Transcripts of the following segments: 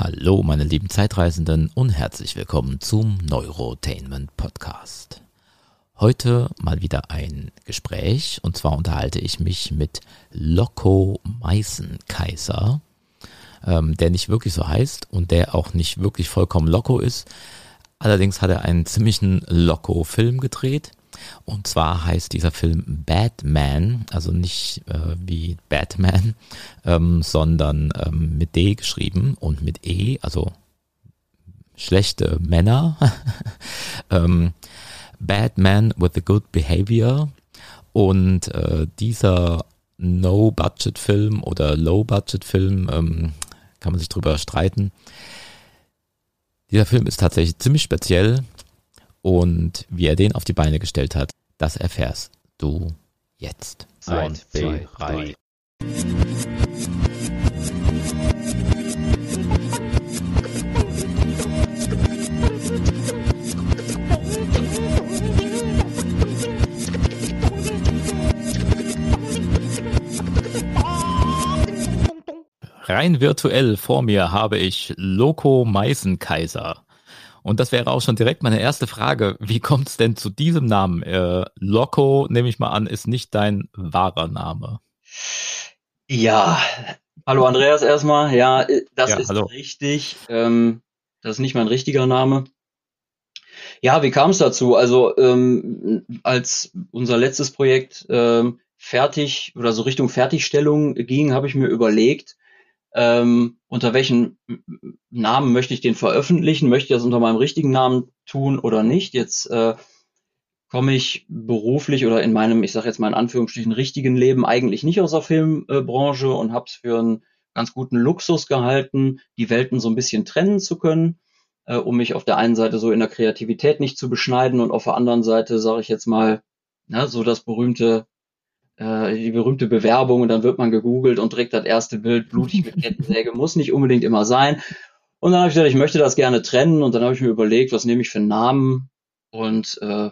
Hallo, meine lieben Zeitreisenden und herzlich willkommen zum Neurotainment Podcast. Heute mal wieder ein Gespräch und zwar unterhalte ich mich mit Loco Meißenkaiser, ähm, der nicht wirklich so heißt und der auch nicht wirklich vollkommen Loco ist. Allerdings hat er einen ziemlichen Loco-Film gedreht und zwar heißt dieser Film Batman, also nicht äh, wie Batman, ähm, sondern ähm, mit D geschrieben und mit E, also schlechte Männer. ähm, Batman with a Good Behavior. Und äh, dieser No-Budget-Film oder Low-Budget-Film, ähm, kann man sich drüber streiten. Dieser Film ist tatsächlich ziemlich speziell. Und wie er den auf die Beine gestellt hat, das erfährst du jetzt. Eins, zwei, drei. Rein virtuell vor mir habe ich Loco Meißenkaiser. Und das wäre auch schon direkt meine erste Frage. Wie kommt es denn zu diesem Namen? Äh, Loco, nehme ich mal an, ist nicht dein wahrer Name. Ja, hallo Andreas erstmal. Ja, das ja, ist hallo. richtig. Ähm, das ist nicht mein richtiger Name. Ja, wie kam es dazu? Also ähm, als unser letztes Projekt ähm, fertig oder so Richtung Fertigstellung ging, habe ich mir überlegt, ähm, unter welchen Namen möchte ich den veröffentlichen? Möchte ich das unter meinem richtigen Namen tun oder nicht? Jetzt äh, komme ich beruflich oder in meinem, ich sage jetzt mal in Anführungsstrichen, richtigen Leben eigentlich nicht aus der Filmbranche und habe es für einen ganz guten Luxus gehalten, die Welten so ein bisschen trennen zu können, äh, um mich auf der einen Seite so in der Kreativität nicht zu beschneiden und auf der anderen Seite, sage ich jetzt mal, na, so das berühmte äh, die berühmte Bewerbung und dann wird man gegoogelt und direkt das erste Bild blutig mit Kettensäge, muss nicht unbedingt immer sein. Und dann habe ich gesagt, ich möchte das gerne trennen und dann habe ich mir überlegt, was nehme ich für einen Namen und äh,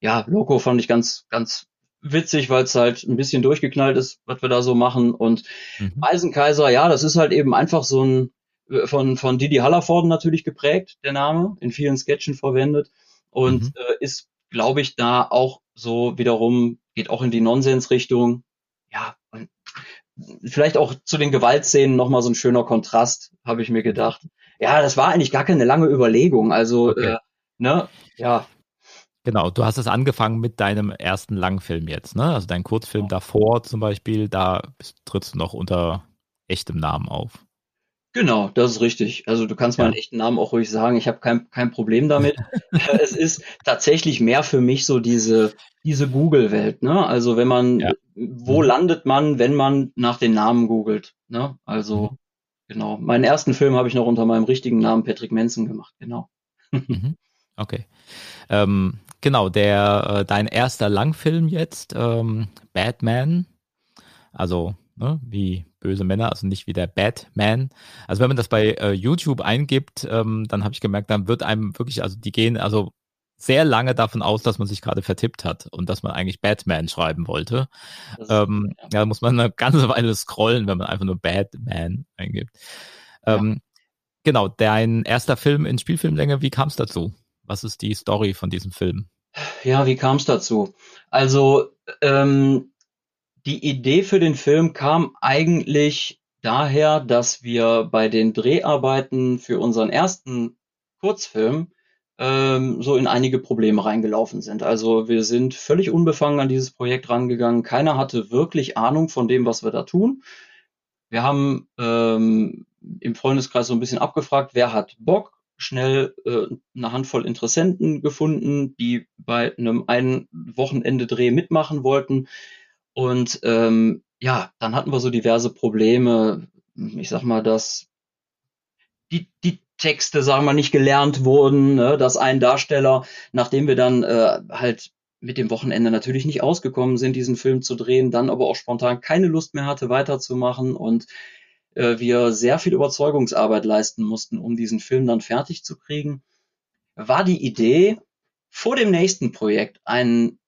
ja, Loco fand ich ganz, ganz witzig, weil es halt ein bisschen durchgeknallt ist, was wir da so machen und mhm. Eisenkaiser, ja, das ist halt eben einfach so ein äh, von, von Didi Hallervorden natürlich geprägt, der Name, in vielen Sketchen verwendet und mhm. äh, ist, glaube ich, da auch so wiederum geht auch in die Nonsensrichtung. Ja, und vielleicht auch zu den Gewaltszenen nochmal so ein schöner Kontrast, habe ich mir gedacht. Ja, das war eigentlich gar keine lange Überlegung. Also, okay. äh, ne, ja. Genau, du hast es angefangen mit deinem ersten Langfilm jetzt, ne? Also dein Kurzfilm davor zum Beispiel, da trittst du noch unter echtem Namen auf. Genau, das ist richtig. Also du kannst ja. meinen echten Namen auch ruhig sagen. Ich habe kein, kein Problem damit. es ist tatsächlich mehr für mich so diese, diese Google-Welt. Ne? Also wenn man, ja. wo mhm. landet man, wenn man nach den Namen googelt? Ne? Also mhm. genau. Meinen ersten Film habe ich noch unter meinem richtigen Namen Patrick Manson gemacht. Genau. Mhm. Okay. Ähm, genau, der äh, dein erster Langfilm jetzt, ähm, Batman. Also ne, wie böse Männer, also nicht wie der Batman. Also wenn man das bei äh, YouTube eingibt, ähm, dann habe ich gemerkt, dann wird einem wirklich, also die gehen also sehr lange davon aus, dass man sich gerade vertippt hat und dass man eigentlich Batman schreiben wollte. Ähm, ja. da muss man eine ganze Weile scrollen, wenn man einfach nur Batman eingibt. Ähm, ja. Genau, dein erster Film in Spielfilmlänge, wie kam es dazu? Was ist die Story von diesem Film? Ja, wie kam es dazu? Also ähm, die Idee für den Film kam eigentlich daher, dass wir bei den Dreharbeiten für unseren ersten Kurzfilm ähm, so in einige Probleme reingelaufen sind. Also wir sind völlig unbefangen an dieses Projekt rangegangen. Keiner hatte wirklich Ahnung von dem, was wir da tun. Wir haben ähm, im Freundeskreis so ein bisschen abgefragt, wer hat Bock, schnell äh, eine Handvoll Interessenten gefunden, die bei einem einen Wochenende Dreh mitmachen wollten. Und ähm, ja, dann hatten wir so diverse Probleme. Ich sag mal, dass die, die Texte, sagen wir, nicht gelernt wurden, ne? dass ein Darsteller, nachdem wir dann äh, halt mit dem Wochenende natürlich nicht ausgekommen sind, diesen Film zu drehen, dann aber auch spontan keine Lust mehr hatte, weiterzumachen und äh, wir sehr viel Überzeugungsarbeit leisten mussten, um diesen Film dann fertig zu kriegen, war die Idee, vor dem nächsten Projekt einen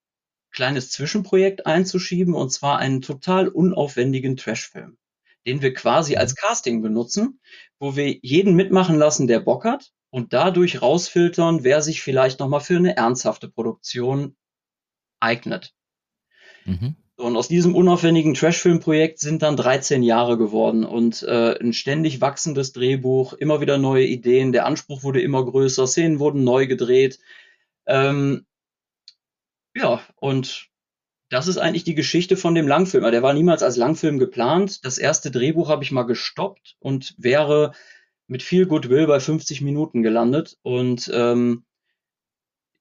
kleines Zwischenprojekt einzuschieben, und zwar einen total unaufwendigen Trashfilm, den wir quasi als mhm. Casting benutzen, wo wir jeden mitmachen lassen, der Bock hat und dadurch rausfiltern, wer sich vielleicht nochmal für eine ernsthafte Produktion eignet. Mhm. Und aus diesem unaufwendigen Trashfilm-Projekt sind dann 13 Jahre geworden und äh, ein ständig wachsendes Drehbuch, immer wieder neue Ideen, der Anspruch wurde immer größer, Szenen wurden neu gedreht. Ähm, ja, und das ist eigentlich die Geschichte von dem Langfilm. Der war niemals als Langfilm geplant. Das erste Drehbuch habe ich mal gestoppt und wäre mit viel Goodwill bei 50 Minuten gelandet. Und ähm,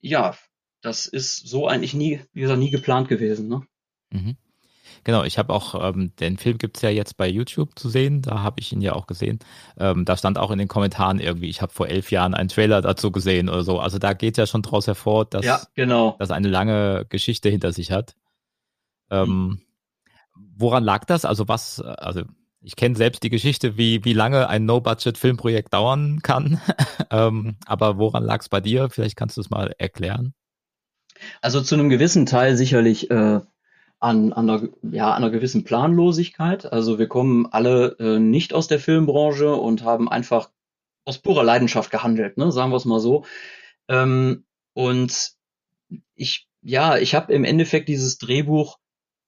ja, das ist so eigentlich nie, wie gesagt, nie geplant gewesen. Ne? Mhm. Genau, ich habe auch, ähm, den Film gibt's ja jetzt bei YouTube zu sehen, da habe ich ihn ja auch gesehen. Ähm, da stand auch in den Kommentaren irgendwie, ich habe vor elf Jahren einen Trailer dazu gesehen oder so. Also da geht ja schon draus hervor, dass ja, genau. das eine lange Geschichte hinter sich hat. Ähm, mhm. Woran lag das? Also was, also ich kenne selbst die Geschichte, wie, wie lange ein No-Budget-Filmprojekt dauern kann. ähm, aber woran lag es bei dir? Vielleicht kannst du es mal erklären. Also zu einem gewissen Teil sicherlich äh, an, an, einer, ja, an einer gewissen Planlosigkeit. Also wir kommen alle äh, nicht aus der Filmbranche und haben einfach aus purer Leidenschaft gehandelt, ne? sagen wir es mal so. Ähm, und ich, ja, ich habe im Endeffekt dieses Drehbuch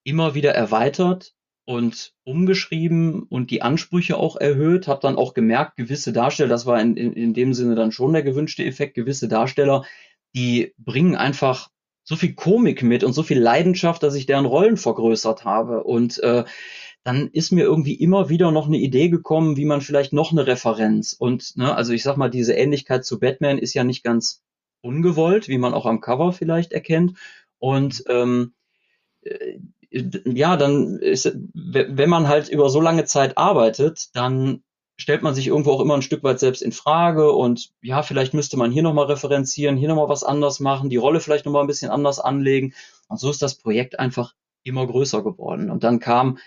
immer wieder erweitert und umgeschrieben und die Ansprüche auch erhöht, habe dann auch gemerkt, gewisse Darsteller, das war in, in, in dem Sinne dann schon der gewünschte Effekt, gewisse Darsteller, die bringen einfach so viel Komik mit und so viel Leidenschaft, dass ich deren Rollen vergrößert habe. Und äh, dann ist mir irgendwie immer wieder noch eine Idee gekommen, wie man vielleicht noch eine Referenz und, ne, also ich sag mal, diese Ähnlichkeit zu Batman ist ja nicht ganz ungewollt, wie man auch am Cover vielleicht erkennt. Und ähm, äh, ja, dann ist, wenn man halt über so lange Zeit arbeitet, dann stellt man sich irgendwo auch immer ein Stück weit selbst in Frage und ja, vielleicht müsste man hier nochmal referenzieren, hier nochmal was anders machen, die Rolle vielleicht nochmal ein bisschen anders anlegen. Und so ist das Projekt einfach immer größer geworden. Und dann kam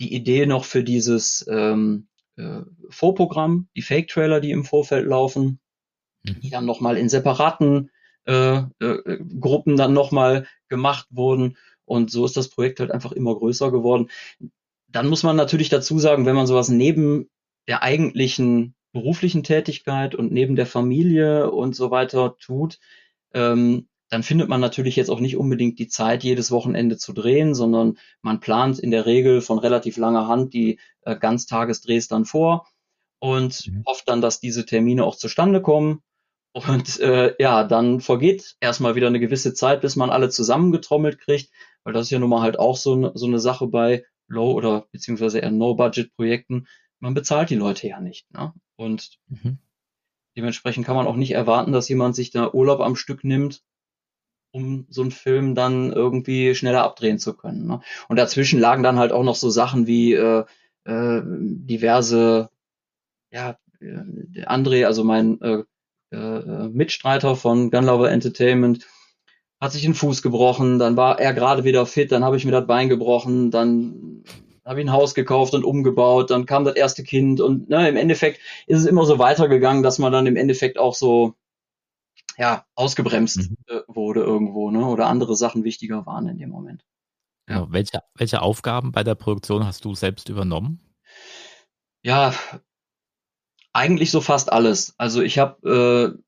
die Idee noch für dieses ähm, äh, Vorprogramm, die Fake-Trailer, die im Vorfeld laufen, mhm. die dann nochmal in separaten äh, äh, Gruppen dann nochmal gemacht wurden. Und so ist das Projekt halt einfach immer größer geworden. Dann muss man natürlich dazu sagen, wenn man sowas neben der eigentlichen beruflichen Tätigkeit und neben der Familie und so weiter tut, ähm, dann findet man natürlich jetzt auch nicht unbedingt die Zeit, jedes Wochenende zu drehen, sondern man plant in der Regel von relativ langer Hand die äh, Ganztagesdrehs dann vor und mhm. hofft dann, dass diese Termine auch zustande kommen. Und äh, ja, dann vergeht erstmal wieder eine gewisse Zeit, bis man alle zusammengetrommelt kriegt, weil das ist ja nun mal halt auch so, so eine Sache bei Low- oder beziehungsweise eher No-Budget-Projekten, man bezahlt die Leute ja nicht. Ne? Und mhm. dementsprechend kann man auch nicht erwarten, dass jemand sich da Urlaub am Stück nimmt, um so einen Film dann irgendwie schneller abdrehen zu können. Ne? Und dazwischen lagen dann halt auch noch so Sachen wie äh, äh, diverse, ja, äh, André, also mein äh, äh, Mitstreiter von Gunlover Entertainment, hat sich den Fuß gebrochen, dann war er gerade wieder fit, dann habe ich mir das Bein gebrochen, dann habe ich ein Haus gekauft und umgebaut, dann kam das erste Kind und ne, im Endeffekt ist es immer so weitergegangen, dass man dann im Endeffekt auch so ja ausgebremst mhm. äh, wurde irgendwo, ne? Oder andere Sachen wichtiger waren in dem Moment. Ja. Welche, welche Aufgaben bei der Produktion hast du selbst übernommen? Ja, eigentlich so fast alles. Also ich habe äh,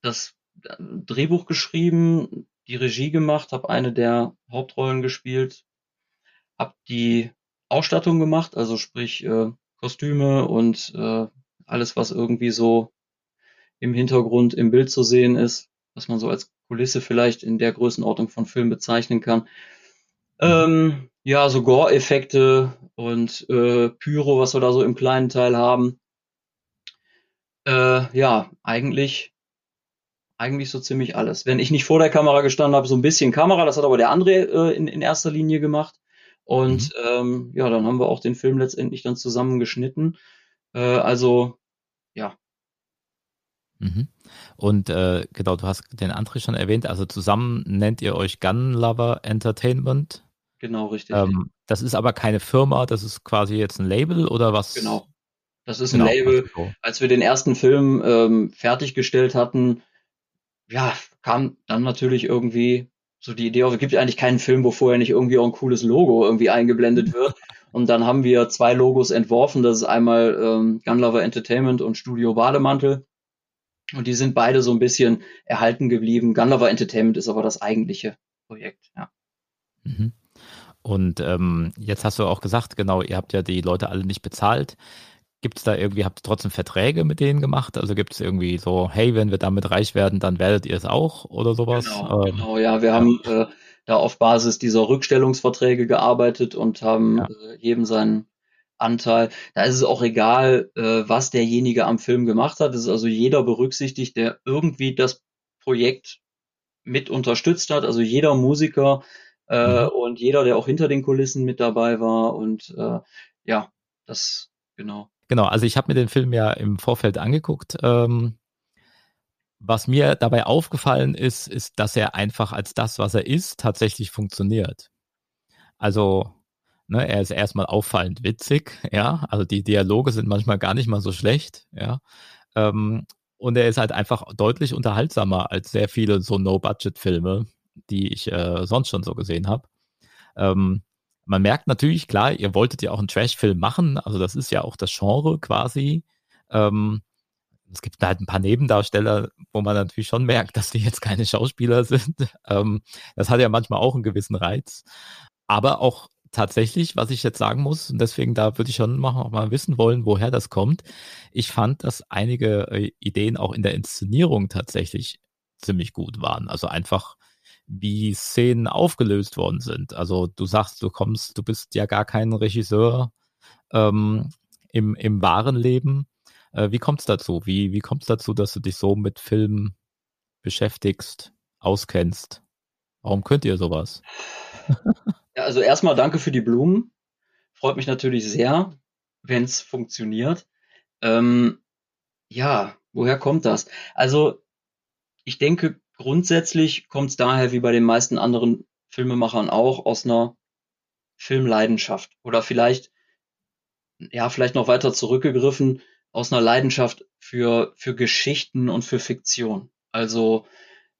das Drehbuch geschrieben, die Regie gemacht, habe eine der Hauptrollen gespielt, habe die Ausstattung gemacht, also sprich äh, Kostüme und äh, alles, was irgendwie so im Hintergrund im Bild zu sehen ist, was man so als Kulisse vielleicht in der Größenordnung von Film bezeichnen kann. Ähm, ja, so Gore-Effekte und äh, Pyro, was wir da so im kleinen Teil haben. Äh, ja, eigentlich eigentlich so ziemlich alles. Wenn ich nicht vor der Kamera gestanden habe, so ein bisschen Kamera, das hat aber der André äh, in, in erster Linie gemacht. Und mhm. ähm, ja, dann haben wir auch den Film letztendlich dann zusammengeschnitten. Äh, also ja. Mhm. Und äh, genau, du hast den André schon erwähnt, also zusammen nennt ihr euch Gun Lover Entertainment. Genau, richtig. Ähm, das ist aber keine Firma, das ist quasi jetzt ein Label oder was? Genau. Das ist genau, ein Label. Also Als wir den ersten Film ähm, fertiggestellt hatten, ja, kam dann natürlich irgendwie so die Idee, es gibt eigentlich keinen Film, wo vorher nicht irgendwie auch ein cooles Logo irgendwie eingeblendet wird. Und dann haben wir zwei Logos entworfen. Das ist einmal ähm, Gunlover Entertainment und Studio Bademantel. Und die sind beide so ein bisschen erhalten geblieben. Gunlover Entertainment ist aber das eigentliche Projekt, ja. Mhm. Und ähm, jetzt hast du auch gesagt, genau, ihr habt ja die Leute alle nicht bezahlt. Gibt es da irgendwie, habt ihr trotzdem Verträge mit denen gemacht? Also gibt es irgendwie so, hey, wenn wir damit reich werden, dann werdet ihr es auch oder sowas? Genau, ähm, genau ja, wir ja. haben äh, da auf Basis dieser Rückstellungsverträge gearbeitet und haben ja. äh, jedem seinen Anteil. Da ist es auch egal, äh, was derjenige am Film gemacht hat. Es ist also jeder berücksichtigt, der irgendwie das Projekt mit unterstützt hat. Also jeder Musiker äh, mhm. und jeder, der auch hinter den Kulissen mit dabei war. Und äh, ja, das genau. Genau, also ich habe mir den Film ja im Vorfeld angeguckt. Ähm, was mir dabei aufgefallen ist, ist, dass er einfach als das, was er ist, tatsächlich funktioniert. Also Ne, er ist erstmal auffallend witzig, ja. Also die Dialoge sind manchmal gar nicht mal so schlecht, ja. Ähm, und er ist halt einfach deutlich unterhaltsamer als sehr viele so No-Budget-Filme, die ich äh, sonst schon so gesehen habe. Ähm, man merkt natürlich, klar, ihr wolltet ja auch einen Trash-Film machen, also das ist ja auch das Genre quasi. Ähm, es gibt halt ein paar Nebendarsteller, wo man natürlich schon merkt, dass die jetzt keine Schauspieler sind. Ähm, das hat ja manchmal auch einen gewissen Reiz. Aber auch tatsächlich, was ich jetzt sagen muss, und deswegen da würde ich schon mal, mal wissen wollen, woher das kommt. Ich fand, dass einige äh, Ideen auch in der Inszenierung tatsächlich ziemlich gut waren. Also einfach, wie Szenen aufgelöst worden sind. Also du sagst, du kommst, du bist ja gar kein Regisseur ähm, im, im wahren Leben. Äh, wie kommt es dazu? Wie, wie kommt es dazu, dass du dich so mit Filmen beschäftigst, auskennst? Warum könnt ihr sowas? Ja, also erstmal danke für die Blumen. Freut mich natürlich sehr, wenn es funktioniert. Ähm, ja, woher kommt das? Also ich denke, grundsätzlich kommt es daher, wie bei den meisten anderen Filmemachern auch, aus einer Filmleidenschaft. Oder vielleicht, ja, vielleicht noch weiter zurückgegriffen, aus einer Leidenschaft für, für Geschichten und für Fiktion. Also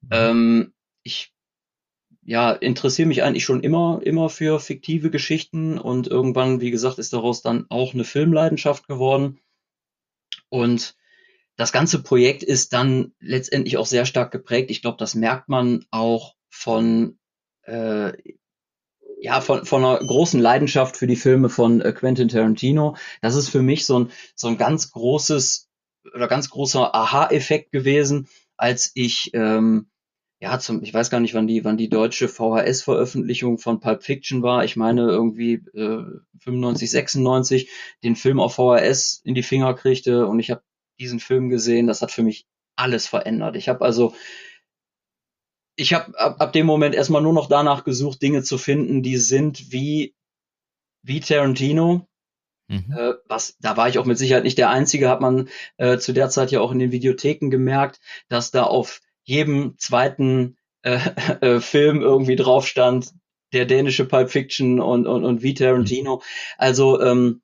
mhm. ähm, ich ja, interessiere mich eigentlich schon immer, immer für fiktive Geschichten und irgendwann, wie gesagt, ist daraus dann auch eine Filmleidenschaft geworden. Und das ganze Projekt ist dann letztendlich auch sehr stark geprägt. Ich glaube, das merkt man auch von, äh, ja, von, von einer großen Leidenschaft für die Filme von äh, Quentin Tarantino. Das ist für mich so ein, so ein ganz großes oder ganz großer Aha-Effekt gewesen, als ich ähm, ja, zum, ich weiß gar nicht, wann die, wann die deutsche VHS-Veröffentlichung von Pulp Fiction war. Ich meine irgendwie äh, 95, 96 den Film auf VHS in die Finger kriegte und ich habe diesen Film gesehen. Das hat für mich alles verändert. Ich habe also ich habe ab, ab dem Moment erstmal nur noch danach gesucht, Dinge zu finden, die sind wie wie Tarantino. Mhm. Äh, was, da war ich auch mit Sicherheit nicht der Einzige, hat man äh, zu der Zeit ja auch in den Videotheken gemerkt, dass da auf jedem zweiten äh, äh, Film irgendwie drauf stand, der dänische Pulp Fiction und, und, und wie Tarantino. Also ähm,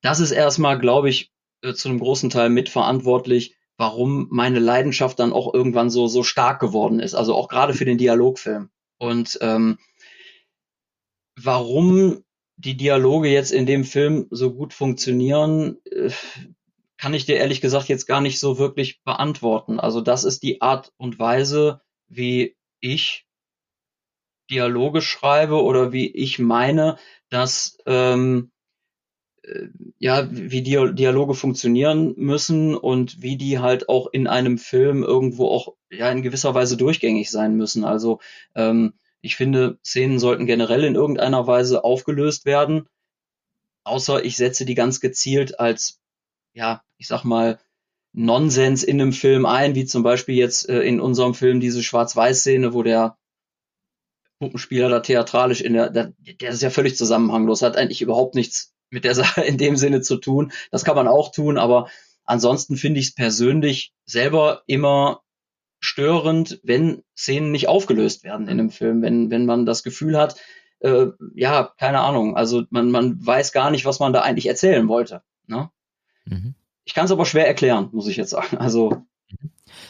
das ist erstmal, glaube ich, äh, zu einem großen Teil mitverantwortlich, warum meine Leidenschaft dann auch irgendwann so, so stark geworden ist. Also auch gerade für den Dialogfilm. Und ähm, warum die Dialoge jetzt in dem Film so gut funktionieren, äh, kann ich dir ehrlich gesagt jetzt gar nicht so wirklich beantworten. Also das ist die Art und Weise, wie ich Dialoge schreibe oder wie ich meine, dass ähm, äh, ja, wie Dialoge funktionieren müssen und wie die halt auch in einem Film irgendwo auch ja in gewisser Weise durchgängig sein müssen. Also ähm, ich finde, Szenen sollten generell in irgendeiner Weise aufgelöst werden, außer ich setze die ganz gezielt als ja, ich sag mal, Nonsens in einem Film ein, wie zum Beispiel jetzt äh, in unserem Film diese Schwarz-Weiß-Szene, wo der Puppenspieler da theatralisch in der, der, der ist ja völlig zusammenhanglos, hat eigentlich überhaupt nichts mit der Sache in dem Sinne zu tun. Das kann man auch tun, aber ansonsten finde ich es persönlich selber immer störend, wenn Szenen nicht aufgelöst werden in einem Film, wenn, wenn man das Gefühl hat, äh, ja, keine Ahnung, also man, man weiß gar nicht, was man da eigentlich erzählen wollte. Ne? Mhm. Ich kann es aber schwer erklären, muss ich jetzt sagen. Also.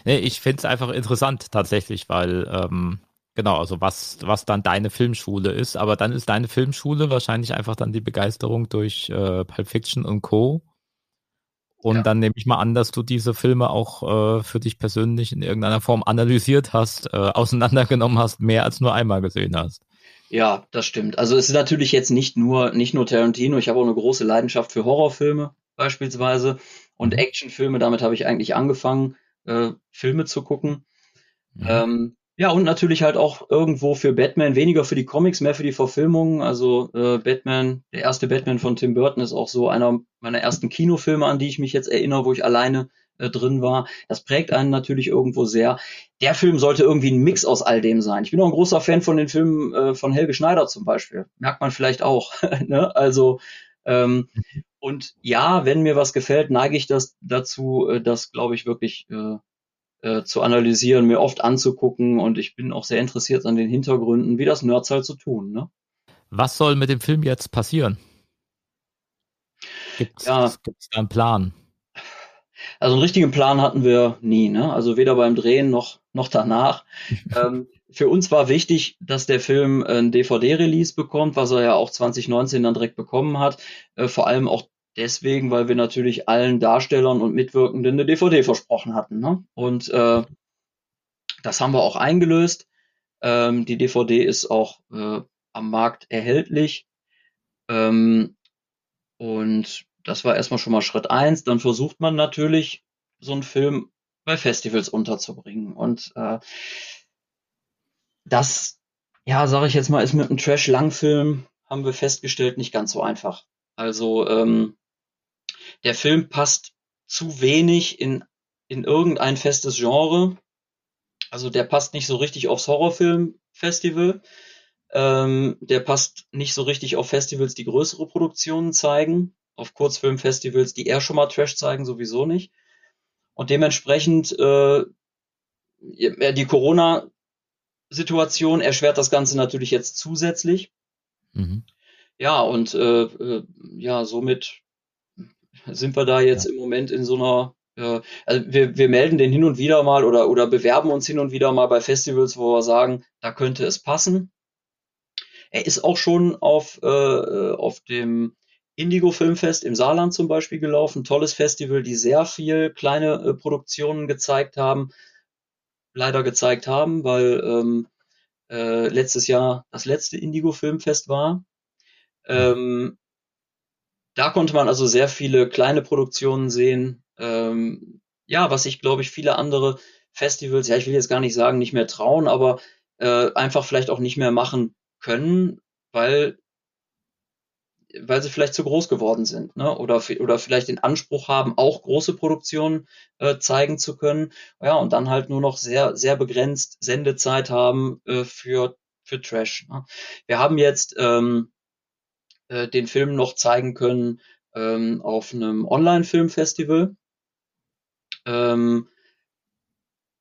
Nee, ich finde es einfach interessant tatsächlich, weil ähm, Genau, also was, was dann deine Filmschule ist, aber dann ist deine Filmschule wahrscheinlich einfach dann die Begeisterung durch äh, Pulp Fiction und Co. Und ja. dann nehme ich mal an, dass du diese Filme auch äh, für dich persönlich in irgendeiner Form analysiert hast, äh, auseinandergenommen hast, mehr als nur einmal gesehen hast. Ja, das stimmt. Also es ist natürlich jetzt nicht nur nicht nur Tarantino. Ich habe auch eine große Leidenschaft für Horrorfilme beispielsweise und mhm. Actionfilme. Damit habe ich eigentlich angefangen, äh, Filme zu gucken. Mhm. Ähm, ja, und natürlich halt auch irgendwo für Batman, weniger für die Comics, mehr für die Verfilmungen. Also äh, Batman, der erste Batman von Tim Burton ist auch so einer meiner ersten Kinofilme, an die ich mich jetzt erinnere, wo ich alleine äh, drin war. Das prägt einen natürlich irgendwo sehr. Der Film sollte irgendwie ein Mix aus all dem sein. Ich bin auch ein großer Fan von den Filmen äh, von Helge Schneider zum Beispiel. Merkt man vielleicht auch. ne? Also ähm, und ja, wenn mir was gefällt, neige ich das dazu, äh, das glaube ich wirklich äh, äh, zu analysieren, mir oft anzugucken und ich bin auch sehr interessiert an den Hintergründen, wie das Nerds halt so tun. Ne? Was soll mit dem Film jetzt passieren? Gibt es ja. da einen Plan? Also einen richtigen Plan hatten wir nie, ne? Also weder beim Drehen noch, noch danach. ähm, für uns war wichtig, dass der Film ein DVD-Release bekommt, was er ja auch 2019 dann direkt bekommen hat. Äh, vor allem auch deswegen, weil wir natürlich allen Darstellern und Mitwirkenden eine DVD versprochen hatten. Ne? Und äh, das haben wir auch eingelöst. Ähm, die DVD ist auch äh, am Markt erhältlich. Ähm, und das war erstmal schon mal Schritt eins. Dann versucht man natürlich, so einen Film bei Festivals unterzubringen. Und äh, das, ja, sage ich jetzt mal, ist mit einem Trash-Langfilm, haben wir festgestellt, nicht ganz so einfach. Also ähm, der Film passt zu wenig in, in irgendein festes Genre. Also der passt nicht so richtig aufs Horrorfilmfestival. Ähm, der passt nicht so richtig auf Festivals, die größere Produktionen zeigen. Auf Kurzfilmfestivals, die eher schon mal Trash zeigen, sowieso nicht. Und dementsprechend äh, die Corona-Situation erschwert das Ganze natürlich jetzt zusätzlich. Mhm. Ja, und äh, äh, ja, somit sind wir da jetzt ja. im Moment in so einer äh, also wir, wir melden den hin und wieder mal oder, oder bewerben uns hin und wieder mal bei Festivals, wo wir sagen, da könnte es passen. Er ist auch schon auf, äh, auf dem Indigo Filmfest im Saarland zum Beispiel gelaufen. Tolles Festival, die sehr viel kleine äh, Produktionen gezeigt haben, leider gezeigt haben, weil ähm, äh, letztes Jahr das letzte Indigo Filmfest war. Ähm, da konnte man also sehr viele kleine Produktionen sehen. Ähm, ja, was ich glaube ich viele andere Festivals, ja, ich will jetzt gar nicht sagen, nicht mehr trauen, aber äh, einfach vielleicht auch nicht mehr machen können, weil weil sie vielleicht zu groß geworden sind, ne? Oder oder vielleicht den Anspruch haben, auch große Produktionen äh, zeigen zu können. Ja, und dann halt nur noch sehr sehr begrenzt Sendezeit haben äh, für für Trash. Ne? Wir haben jetzt ähm, äh, den Film noch zeigen können ähm, auf einem Online-Filmfestival. Ähm,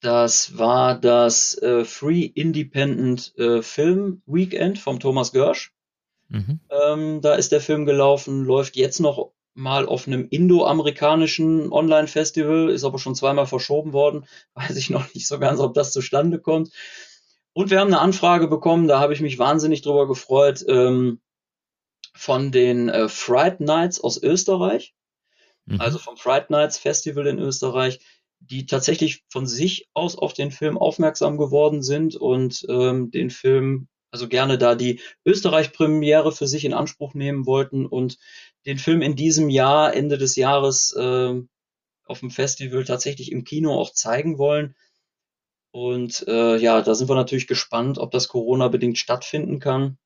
das war das äh, Free Independent äh, Film Weekend vom Thomas Görsch. Mhm. Ähm, da ist der Film gelaufen, läuft jetzt noch mal auf einem indo-amerikanischen Online-Festival, ist aber schon zweimal verschoben worden. Weiß ich noch nicht so ganz, ob das zustande kommt. Und wir haben eine Anfrage bekommen, da habe ich mich wahnsinnig drüber gefreut. Ähm, von den äh, Fright Nights aus Österreich, mhm. also vom Fright Nights Festival in Österreich, die tatsächlich von sich aus auf den Film aufmerksam geworden sind und ähm, den Film, also gerne da die Österreich-Premiere für sich in Anspruch nehmen wollten und den Film in diesem Jahr, Ende des Jahres, äh, auf dem Festival tatsächlich im Kino auch zeigen wollen. Und äh, ja, da sind wir natürlich gespannt, ob das Corona-bedingt stattfinden kann.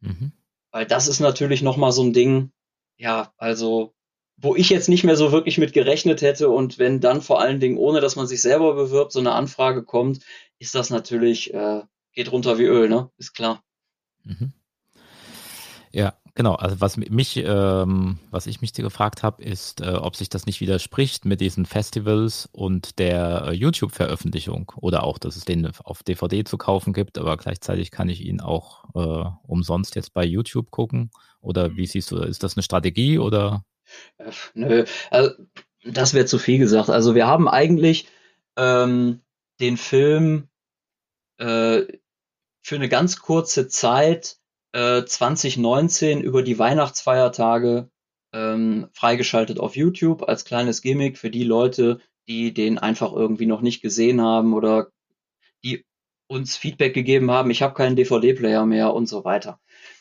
Mhm. Weil das ist natürlich nochmal so ein Ding, ja, also, wo ich jetzt nicht mehr so wirklich mit gerechnet hätte und wenn dann vor allen Dingen, ohne dass man sich selber bewirbt, so eine Anfrage kommt, ist das natürlich, äh, geht runter wie Öl, ne? Ist klar. Mhm. Ja, Genau, also was mich, ähm, was ich mich gefragt habe, ist, äh, ob sich das nicht widerspricht mit diesen Festivals und der äh, YouTube-Veröffentlichung oder auch, dass es den auf DVD zu kaufen gibt, aber gleichzeitig kann ich ihn auch äh, umsonst jetzt bei YouTube gucken. Oder wie siehst du, ist das eine Strategie oder? Nö, also das wäre zu viel gesagt. Also wir haben eigentlich ähm, den Film äh, für eine ganz kurze Zeit äh, 2019 über die Weihnachtsfeiertage ähm, freigeschaltet auf YouTube als kleines Gimmick für die Leute, die den einfach irgendwie noch nicht gesehen haben oder die uns Feedback gegeben haben, ich habe keinen DVD-Player mehr und so weiter.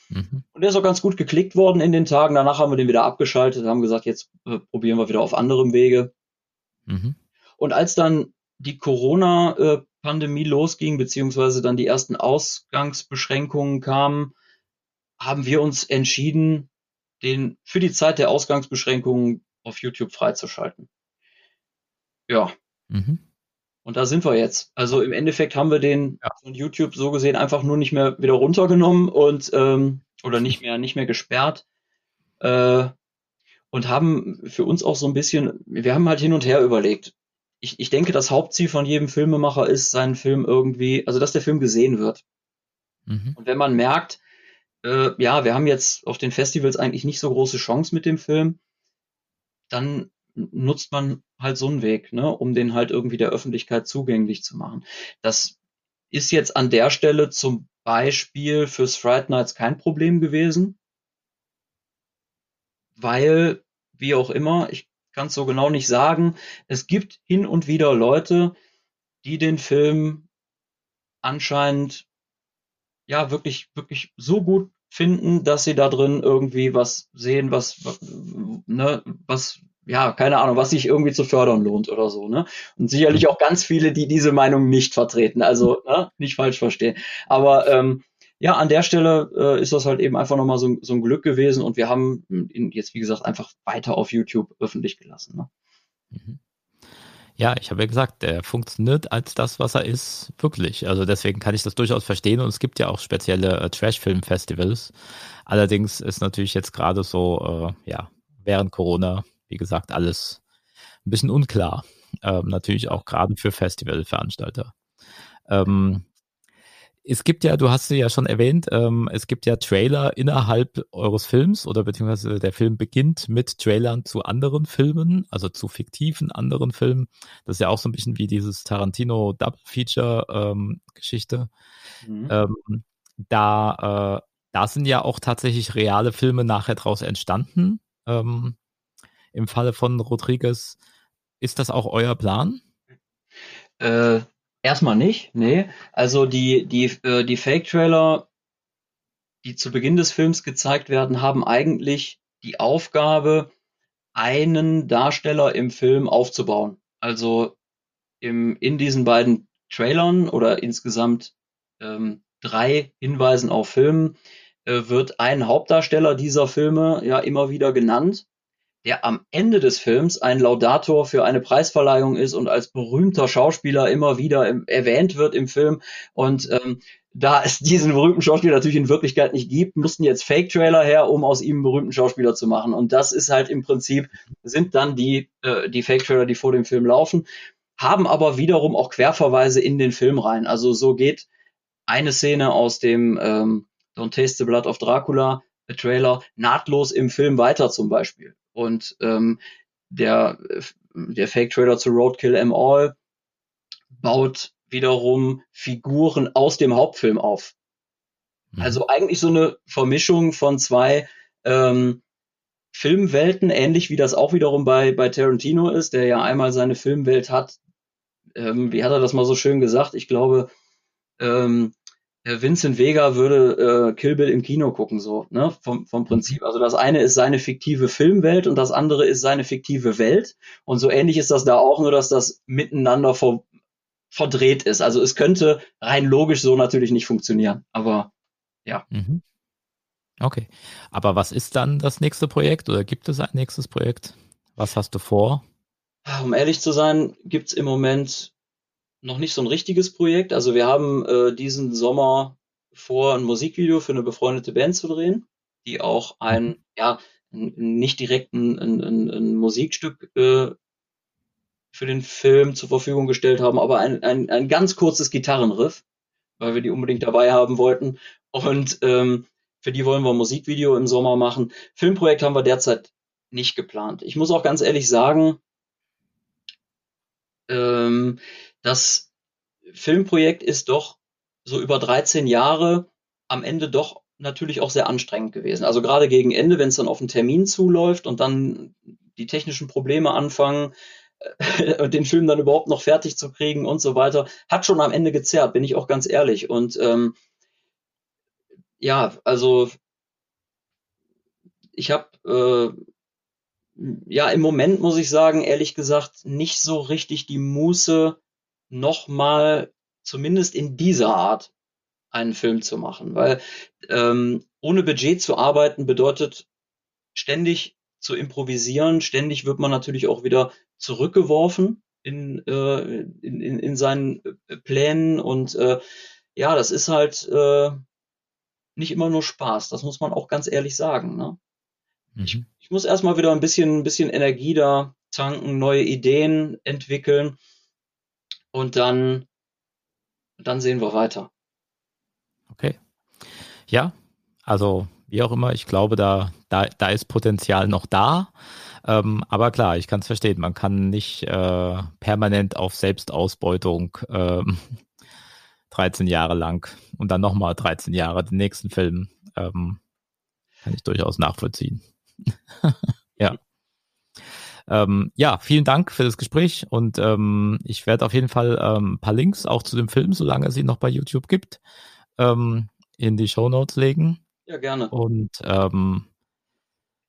Mhm. Und der ist auch ganz gut geklickt worden in den Tagen. Danach haben wir den wieder abgeschaltet, haben gesagt, jetzt äh, probieren wir wieder auf anderem Wege. Mhm. Und als dann die Corona-Pandemie losging, beziehungsweise dann die ersten Ausgangsbeschränkungen kamen, haben wir uns entschieden, den für die Zeit der Ausgangsbeschränkungen auf YouTube freizuschalten. Ja. Mhm. Und da sind wir jetzt. Also im Endeffekt haben wir den ja. von YouTube so gesehen einfach nur nicht mehr wieder runtergenommen und ähm, oder nicht mehr nicht mehr gesperrt äh, und haben für uns auch so ein bisschen. Wir haben halt hin und her überlegt. Ich, ich denke, das Hauptziel von jedem Filmemacher ist, seinen Film irgendwie, also dass der Film gesehen wird. Mhm. Und wenn man merkt, äh, ja, wir haben jetzt auf den Festivals eigentlich nicht so große Chance mit dem Film, dann nutzt man halt so einen Weg, ne, um den halt irgendwie der Öffentlichkeit zugänglich zu machen. Das ist jetzt an der Stelle zum Beispiel fürs Fright Nights kein Problem gewesen, weil, wie auch immer, ich kann es so genau nicht sagen, es gibt hin und wieder Leute, die den Film anscheinend ja wirklich, wirklich so gut finden, dass sie da drin irgendwie was sehen, was, ne, was, ja, keine Ahnung, was sich irgendwie zu fördern lohnt oder so, ne? Und sicherlich auch ganz viele, die diese Meinung nicht vertreten, also ne, nicht falsch verstehen. Aber ähm, ja, an der Stelle äh, ist das halt eben einfach nochmal so, so ein Glück gewesen und wir haben ihn jetzt, wie gesagt, einfach weiter auf YouTube öffentlich gelassen. Ne? Mhm. Ja, ich habe ja gesagt, der funktioniert als das, was er ist, wirklich. Also deswegen kann ich das durchaus verstehen und es gibt ja auch spezielle äh, Trash-Film-Festivals. Allerdings ist natürlich jetzt gerade so, äh, ja, während Corona, wie gesagt, alles ein bisschen unklar. Ähm, natürlich auch gerade für Festivalveranstalter. Ähm, es gibt ja, du hast sie ja schon erwähnt, ähm, es gibt ja Trailer innerhalb eures Films oder beziehungsweise der Film beginnt mit Trailern zu anderen Filmen, also zu fiktiven anderen Filmen. Das ist ja auch so ein bisschen wie dieses Tarantino Double Feature ähm, Geschichte. Mhm. Ähm, da, äh, da sind ja auch tatsächlich reale Filme nachher draus entstanden. Ähm, Im Falle von Rodriguez, ist das auch euer Plan? Äh, Erstmal nicht, nee. Also die, die, äh, die Fake-Trailer, die zu Beginn des Films gezeigt werden, haben eigentlich die Aufgabe, einen Darsteller im Film aufzubauen. Also im, in diesen beiden Trailern oder insgesamt ähm, drei Hinweisen auf Filmen äh, wird ein Hauptdarsteller dieser Filme ja immer wieder genannt der am Ende des Films ein Laudator für eine Preisverleihung ist und als berühmter Schauspieler immer wieder im, erwähnt wird im Film. Und ähm, da es diesen berühmten Schauspieler natürlich in Wirklichkeit nicht gibt, mussten jetzt Fake-Trailer her, um aus ihm einen berühmten Schauspieler zu machen. Und das ist halt im Prinzip, sind dann die, äh, die Fake-Trailer, die vor dem Film laufen, haben aber wiederum auch Querverweise in den Film rein. Also so geht eine Szene aus dem ähm, Don't Taste the Blood of Dracula Trailer nahtlos im Film weiter zum Beispiel. Und ähm, der, der Fake-Trailer zu Roadkill M All baut wiederum Figuren aus dem Hauptfilm auf. Mhm. Also eigentlich so eine Vermischung von zwei ähm, Filmwelten, ähnlich wie das auch wiederum bei, bei Tarantino ist, der ja einmal seine Filmwelt hat. Ähm, wie hat er das mal so schön gesagt? Ich glaube, ähm, Vincent Vega würde äh, Kill Bill im Kino gucken, so, ne? Vom, vom Prinzip. Also das eine ist seine fiktive Filmwelt und das andere ist seine fiktive Welt. Und so ähnlich ist das da auch, nur dass das miteinander ver verdreht ist. Also es könnte rein logisch so natürlich nicht funktionieren. Aber ja. Mhm. Okay. Aber was ist dann das nächste Projekt oder gibt es ein nächstes Projekt? Was hast du vor? Um ehrlich zu sein, gibt's im Moment noch nicht so ein richtiges Projekt. Also wir haben äh, diesen Sommer vor, ein Musikvideo für eine befreundete Band zu drehen, die auch ein, mhm. ja, nicht direkt ein, ein, ein Musikstück äh, für den Film zur Verfügung gestellt haben, aber ein, ein, ein ganz kurzes Gitarrenriff, weil wir die unbedingt dabei haben wollten. Und ähm, für die wollen wir ein Musikvideo im Sommer machen. Filmprojekt haben wir derzeit nicht geplant. Ich muss auch ganz ehrlich sagen, ähm, das Filmprojekt ist doch so über 13 Jahre am Ende doch natürlich auch sehr anstrengend gewesen. Also gerade gegen Ende, wenn es dann auf einen Termin zuläuft und dann die technischen Probleme anfangen, äh, den Film dann überhaupt noch fertig zu kriegen und so weiter, hat schon am Ende gezerrt, bin ich auch ganz ehrlich. Und ähm, ja, also ich habe äh, ja im Moment muss ich sagen, ehrlich gesagt, nicht so richtig die Muße, nochmal zumindest in dieser Art einen Film zu machen, weil ähm, ohne Budget zu arbeiten bedeutet ständig zu improvisieren, ständig wird man natürlich auch wieder zurückgeworfen in, äh, in, in, in seinen äh, Plänen und äh, ja, das ist halt äh, nicht immer nur Spaß, das muss man auch ganz ehrlich sagen. Ne? Mhm. Ich, ich muss erstmal wieder ein bisschen, ein bisschen Energie da tanken, neue Ideen entwickeln und dann, dann sehen wir weiter. Okay. Ja, also wie auch immer, ich glaube, da, da, da ist Potenzial noch da. Ähm, aber klar, ich kann es verstehen. Man kann nicht äh, permanent auf Selbstausbeutung ähm, 13 Jahre lang und dann nochmal 13 Jahre den nächsten Film. Ähm, kann ich durchaus nachvollziehen. ja. Ähm, ja, vielen Dank für das Gespräch und ähm, ich werde auf jeden Fall ähm, ein paar Links auch zu dem Film, solange es ihn noch bei YouTube gibt, ähm, in die Show Notes legen. Ja, gerne. Und ähm,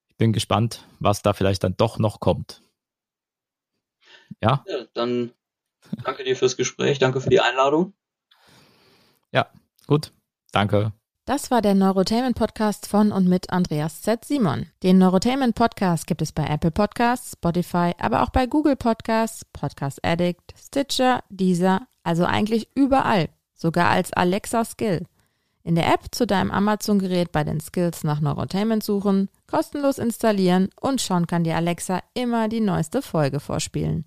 ich bin gespannt, was da vielleicht dann doch noch kommt. Ja? ja dann danke dir fürs Gespräch, danke für die Einladung. Ja, gut. Danke. Das war der Neurotainment Podcast von und mit Andreas Z. Simon. Den Neurotainment Podcast gibt es bei Apple Podcasts, Spotify, aber auch bei Google Podcasts, Podcast Addict, Stitcher, Deezer, also eigentlich überall, sogar als Alexa Skill. In der App zu deinem Amazon-Gerät bei den Skills nach Neurotainment suchen, kostenlos installieren und schon kann dir Alexa immer die neueste Folge vorspielen.